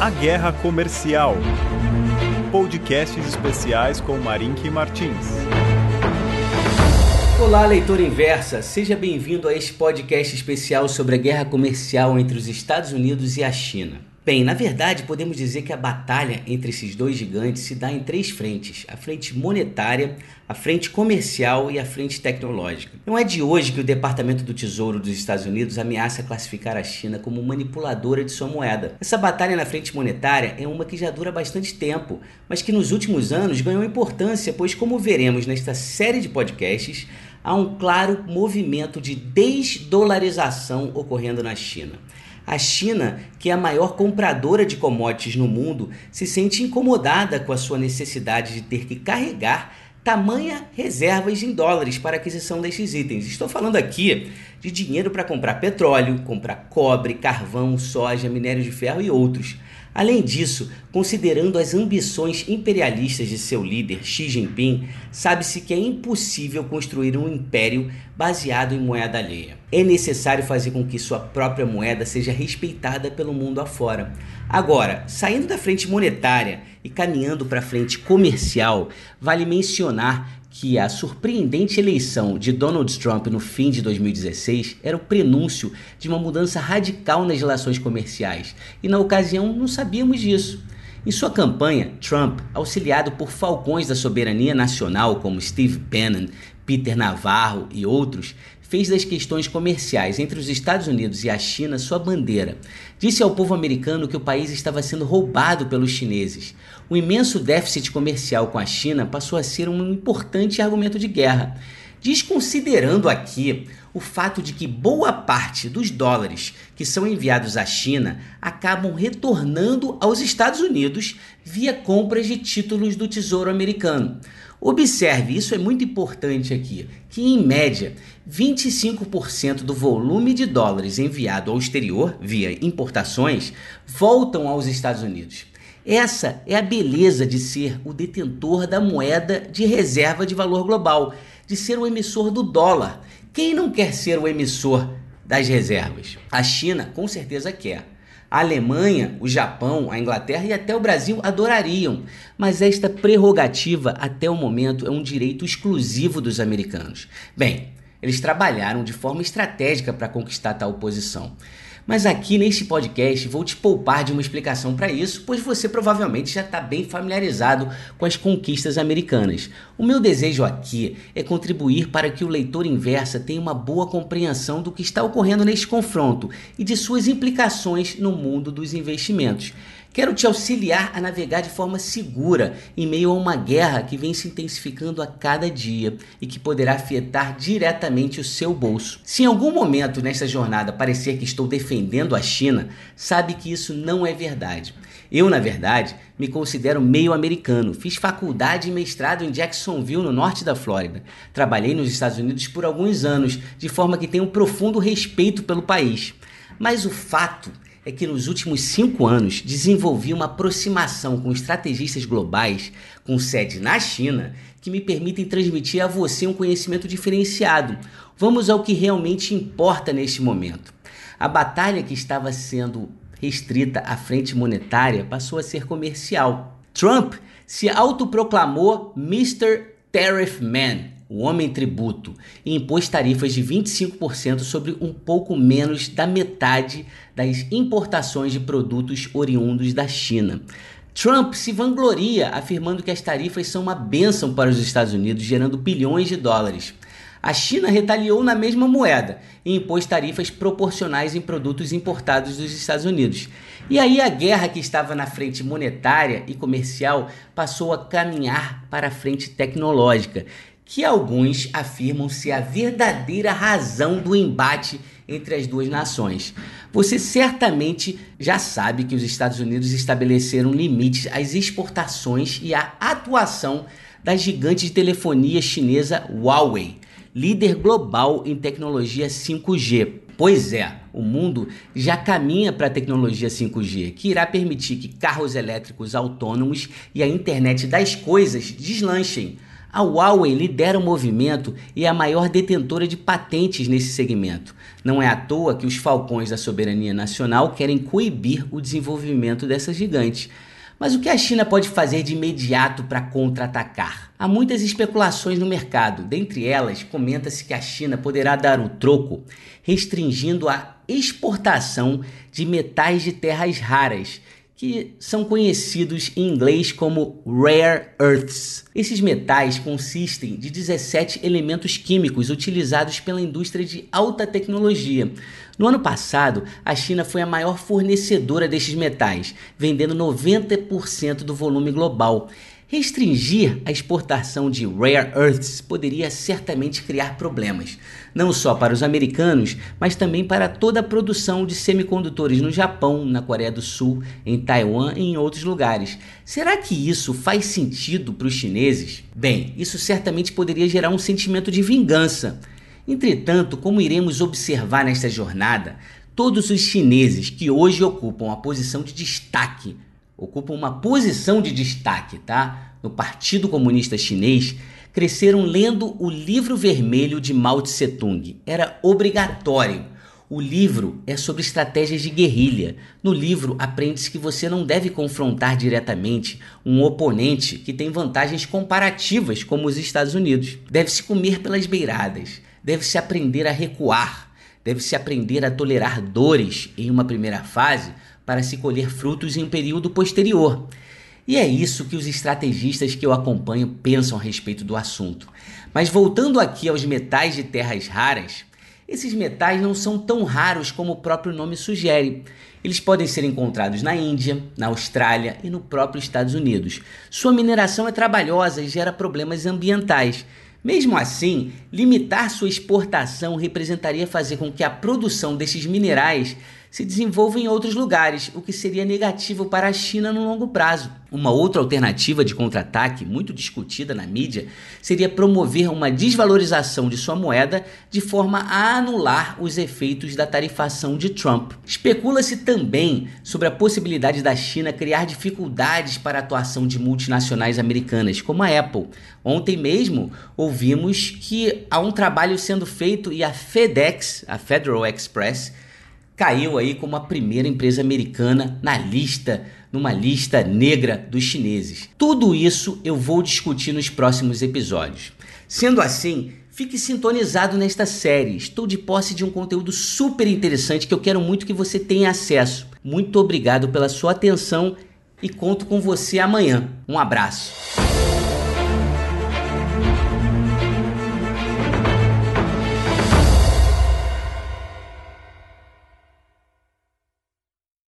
A Guerra Comercial. Podcasts especiais com Marink Martins. Olá, leitor inversa. Seja bem-vindo a este podcast especial sobre a guerra comercial entre os Estados Unidos e a China. Bem, na verdade, podemos dizer que a batalha entre esses dois gigantes se dá em três frentes: a frente monetária, a frente comercial e a frente tecnológica. Não é de hoje que o Departamento do Tesouro dos Estados Unidos ameaça classificar a China como manipuladora de sua moeda. Essa batalha na frente monetária é uma que já dura bastante tempo, mas que nos últimos anos ganhou importância, pois, como veremos nesta série de podcasts, há um claro movimento de desdolarização ocorrendo na China. A China, que é a maior compradora de commodities no mundo, se sente incomodada com a sua necessidade de ter que carregar tamanha reservas em dólares para aquisição destes itens. Estou falando aqui de dinheiro para comprar petróleo, comprar cobre, carvão, soja, minério de ferro e outros. Além disso, considerando as ambições imperialistas de seu líder Xi Jinping, sabe-se que é impossível construir um império baseado em moeda alheia. É necessário fazer com que sua própria moeda seja respeitada pelo mundo afora. Agora, saindo da frente monetária e caminhando para a frente comercial, vale mencionar que a surpreendente eleição de Donald Trump no fim de 2016 era o prenúncio de uma mudança radical nas relações comerciais, e na ocasião não sabíamos disso. Em sua campanha, Trump, auxiliado por falcões da soberania nacional como Steve Bannon, Peter Navarro e outros, fez das questões comerciais entre os Estados Unidos e a China sua bandeira. Disse ao povo americano que o país estava sendo roubado pelos chineses. O imenso déficit comercial com a China passou a ser um importante argumento de guerra. Desconsiderando aqui o fato de que boa parte dos dólares que são enviados à China acabam retornando aos Estados Unidos via compras de títulos do Tesouro Americano. Observe, isso é muito importante aqui, que em média 25% do volume de dólares enviado ao exterior via importações voltam aos Estados Unidos. Essa é a beleza de ser o detentor da moeda de reserva de valor global, de ser o emissor do dólar. Quem não quer ser o emissor das reservas? A China com certeza quer. A Alemanha, o Japão, a Inglaterra e até o Brasil adorariam, mas esta prerrogativa até o momento é um direito exclusivo dos americanos. Bem, eles trabalharam de forma estratégica para conquistar tal posição. Mas aqui neste podcast vou te poupar de uma explicação para isso, pois você provavelmente já está bem familiarizado com as conquistas americanas. O meu desejo aqui é contribuir para que o leitor inversa tenha uma boa compreensão do que está ocorrendo neste confronto e de suas implicações no mundo dos investimentos. Quero te auxiliar a navegar de forma segura em meio a uma guerra que vem se intensificando a cada dia e que poderá afetar diretamente o seu bolso. Se em algum momento nesta jornada parecer que estou defendendo a China, sabe que isso não é verdade. Eu, na verdade, me considero meio americano. Fiz faculdade e mestrado em Jacksonville, no norte da Flórida. Trabalhei nos Estados Unidos por alguns anos, de forma que tenho um profundo respeito pelo país. Mas o fato é que nos últimos cinco anos desenvolvi uma aproximação com estrategistas globais com sede na China que me permitem transmitir a você um conhecimento diferenciado. Vamos ao que realmente importa neste momento. A batalha que estava sendo restrita à frente monetária passou a ser comercial. Trump se autoproclamou Mr. Tariff Man o homem tributo, e impôs tarifas de 25% sobre um pouco menos da metade das importações de produtos oriundos da China. Trump se vangloria afirmando que as tarifas são uma bênção para os Estados Unidos, gerando bilhões de dólares. A China retaliou na mesma moeda e impôs tarifas proporcionais em produtos importados dos Estados Unidos. E aí a guerra que estava na frente monetária e comercial passou a caminhar para a frente tecnológica que alguns afirmam ser a verdadeira razão do embate entre as duas nações. Você certamente já sabe que os Estados Unidos estabeleceram limites às exportações e à atuação da gigante de telefonia chinesa Huawei, líder global em tecnologia 5G. Pois é, o mundo já caminha para a tecnologia 5G, que irá permitir que carros elétricos autônomos e a internet das coisas deslanchem A Huawei lidera o movimento e é a maior detentora de patentes nesse segmento. Não é à toa que os falcões da soberania nacional querem coibir o desenvolvimento dessa gigante. Mas o que a China pode fazer de imediato para contra-atacar? Há muitas especulações no mercado. Dentre elas, comenta-se que a China poderá dar o troco, restringindo a exportação de metais de terras raras que são conhecidos em inglês como rare earths. Esses metais consistem de 17 elementos químicos utilizados pela indústria de alta tecnologia. No ano passado, a China foi a maior fornecedora destes metais, vendendo 90% do volume global. Restringir a exportação de rare earths poderia certamente criar problemas, não só para os americanos, mas também para toda a produção de semicondutores no Japão, na Coreia do Sul, em Taiwan e em outros lugares. Será que isso faz sentido para os chineses? Bem, isso certamente poderia gerar um sentimento de vingança. Entretanto, como iremos observar nesta jornada, todos os chineses que hoje ocupam a posição de destaque ocupam uma posição de destaque, tá? No Partido Comunista Chinês, cresceram lendo o livro vermelho de Mao Tse Tung. Era obrigatório. O livro é sobre estratégias de guerrilha. No livro, aprende-se que você não deve confrontar diretamente um oponente que tem vantagens comparativas, como os Estados Unidos. Deve-se comer pelas beiradas, deve-se aprender a recuar, deve-se aprender a tolerar dores em uma primeira fase para se colher frutos em um período posterior. E é isso que os estrategistas que eu acompanho pensam a respeito do assunto. Mas voltando aqui aos metais de terras raras, esses metais não são tão raros como o próprio nome sugere. Eles podem ser encontrados na Índia, na Austrália e no próprio Estados Unidos. Sua mineração é trabalhosa e gera problemas ambientais. Mesmo assim, limitar sua exportação representaria fazer com que a produção desses minerais se desenvolva em outros lugares, o que seria negativo para a China no longo prazo. Uma outra alternativa de contra-ataque, muito discutida na mídia, seria promover uma desvalorização de sua moeda de forma a anular os efeitos da tarifação de Trump. Especula-se também sobre a possibilidade da China criar dificuldades para a atuação de multinacionais americanas, como a Apple. Ontem mesmo ouvimos que há um trabalho sendo feito e a FedEx, a Federal Express, caiu aí como a primeira empresa americana na lista, numa lista negra dos chineses. Tudo isso eu vou discutir nos próximos episódios. Sendo assim, fique sintonizado nesta série. Estou de posse de um conteúdo super interessante que eu quero muito que você tenha acesso. Muito obrigado pela sua atenção e conto com você amanhã. Um abraço.